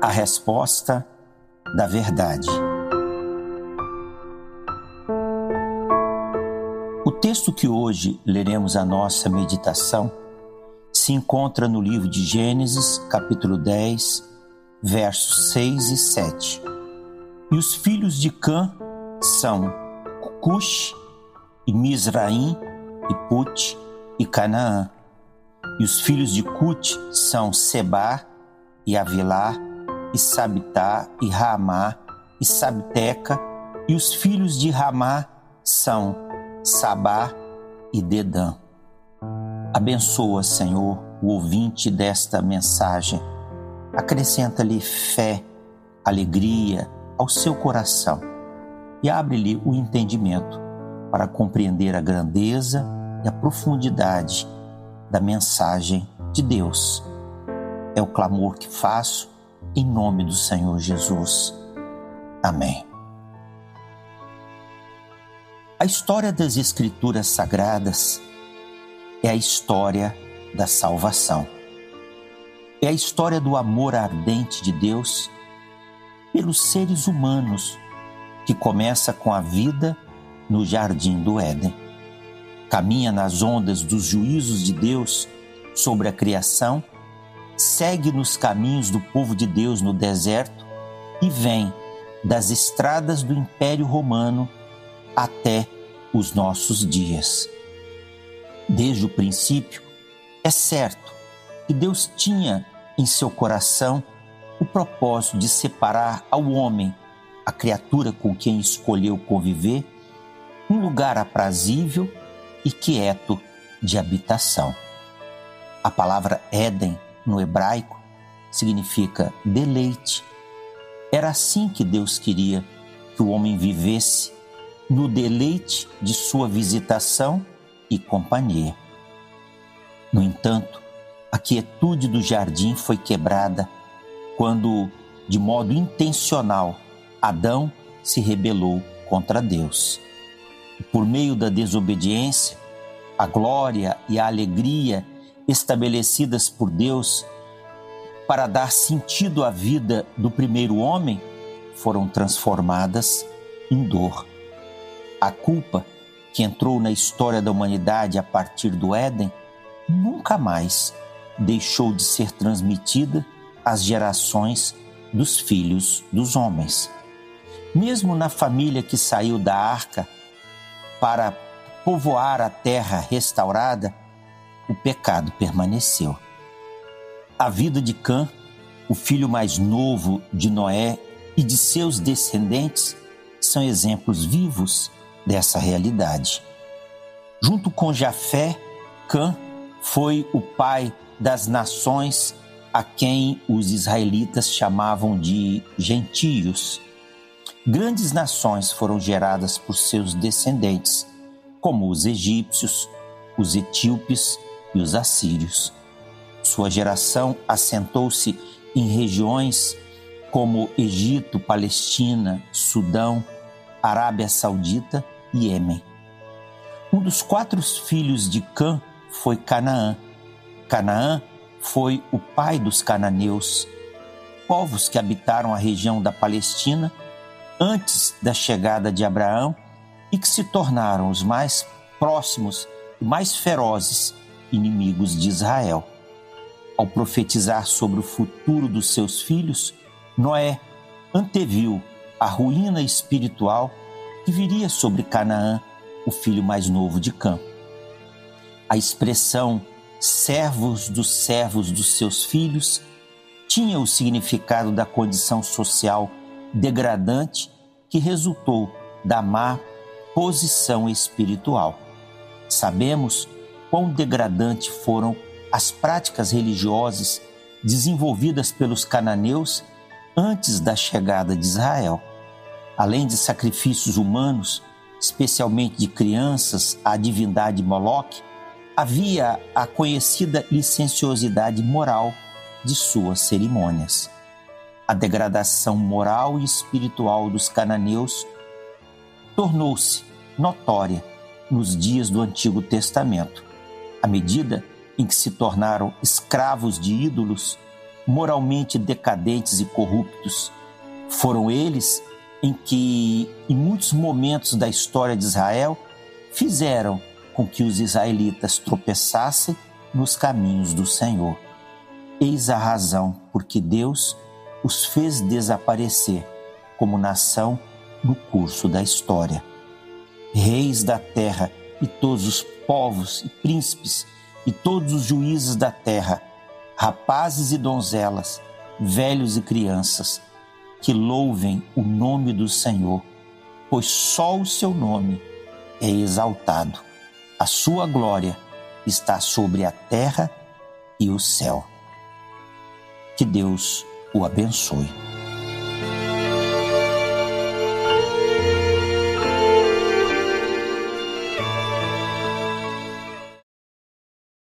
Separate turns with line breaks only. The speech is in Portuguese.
A resposta da verdade. O texto que hoje leremos a nossa meditação se encontra no livro de Gênesis, capítulo 10, versos 6 e 7. E os filhos de Cã são Cush e Misraim e Put e Canaã. E os filhos de Cut são Seba e Avilá e Sabitá e Ramá e Sabteca. E os filhos de Ramá são Sabá e Dedã. Abençoa, Senhor, o ouvinte desta mensagem. Acrescenta-lhe fé, alegria ao seu coração e abre-lhe o entendimento para compreender a grandeza e a profundidade da mensagem de Deus. É o clamor que faço em nome do Senhor Jesus. Amém. A história das Escrituras Sagradas é a história da salvação. É a história do amor ardente de Deus pelos seres humanos, que começa com a vida no jardim do Éden. Caminha nas ondas dos juízos de Deus sobre a criação, segue nos caminhos do povo de Deus no deserto e vem das estradas do Império Romano até os nossos dias. Desde o princípio, é certo que Deus tinha em seu coração o propósito de separar ao homem, a criatura com quem escolheu conviver, um lugar aprazível e quieto de habitação. A palavra Éden, no hebraico, significa deleite. Era assim que Deus queria que o homem vivesse, no deleite de sua visitação e companhia. No entanto, a quietude do jardim foi quebrada quando, de modo intencional, Adão se rebelou contra Deus. Por meio da desobediência, a glória e a alegria estabelecidas por Deus para dar sentido à vida do primeiro homem foram transformadas em dor. A culpa que entrou na história da humanidade a partir do Éden nunca mais deixou de ser transmitida às gerações dos filhos dos homens. Mesmo na família que saiu da arca para povoar a terra restaurada, o pecado permaneceu. A vida de Cã, o filho mais novo de Noé e de seus descendentes, são exemplos vivos dessa realidade. Junto com Jafé, Cã foi o pai das nações a quem os israelitas chamavam de gentios. Grandes nações foram geradas por seus descendentes, como os egípcios, os etíopes e os assírios. Sua geração assentou-se em regiões como Egito, Palestina, Sudão, Arábia Saudita e Iêmen. Um dos quatro filhos de Cã foi Canaã. Canaã foi o pai dos cananeus, povos que habitaram a região da Palestina antes da chegada de Abraão e que se tornaram os mais próximos e mais ferozes inimigos de Israel. Ao profetizar sobre o futuro dos seus filhos, Noé anteviu a ruína espiritual que viria sobre Canaã, o filho mais novo de Cã. A expressão servos dos servos dos seus filhos tinha o significado da condição social degradante que resultou da má posição espiritual. Sabemos quão degradante foram as práticas religiosas desenvolvidas pelos cananeus antes da chegada de Israel. Além de sacrifícios humanos, especialmente de crianças à divindade Moloque, havia a conhecida licenciosidade moral de suas cerimônias. A degradação moral e espiritual dos cananeus tornou-se notória nos dias do Antigo Testamento, à medida em que se tornaram escravos de ídolos moralmente decadentes e corruptos. Foram eles em que, em muitos momentos da história de Israel, fizeram com que os israelitas tropeçassem nos caminhos do Senhor. Eis a razão por que Deus os fez desaparecer como nação no curso da história. Reis da terra e todos os povos e príncipes e todos os juízes da terra, rapazes e donzelas, velhos e crianças, que louvem o nome do Senhor, pois só o seu nome é exaltado. A sua glória está sobre a terra e o céu. Que Deus o abençoe.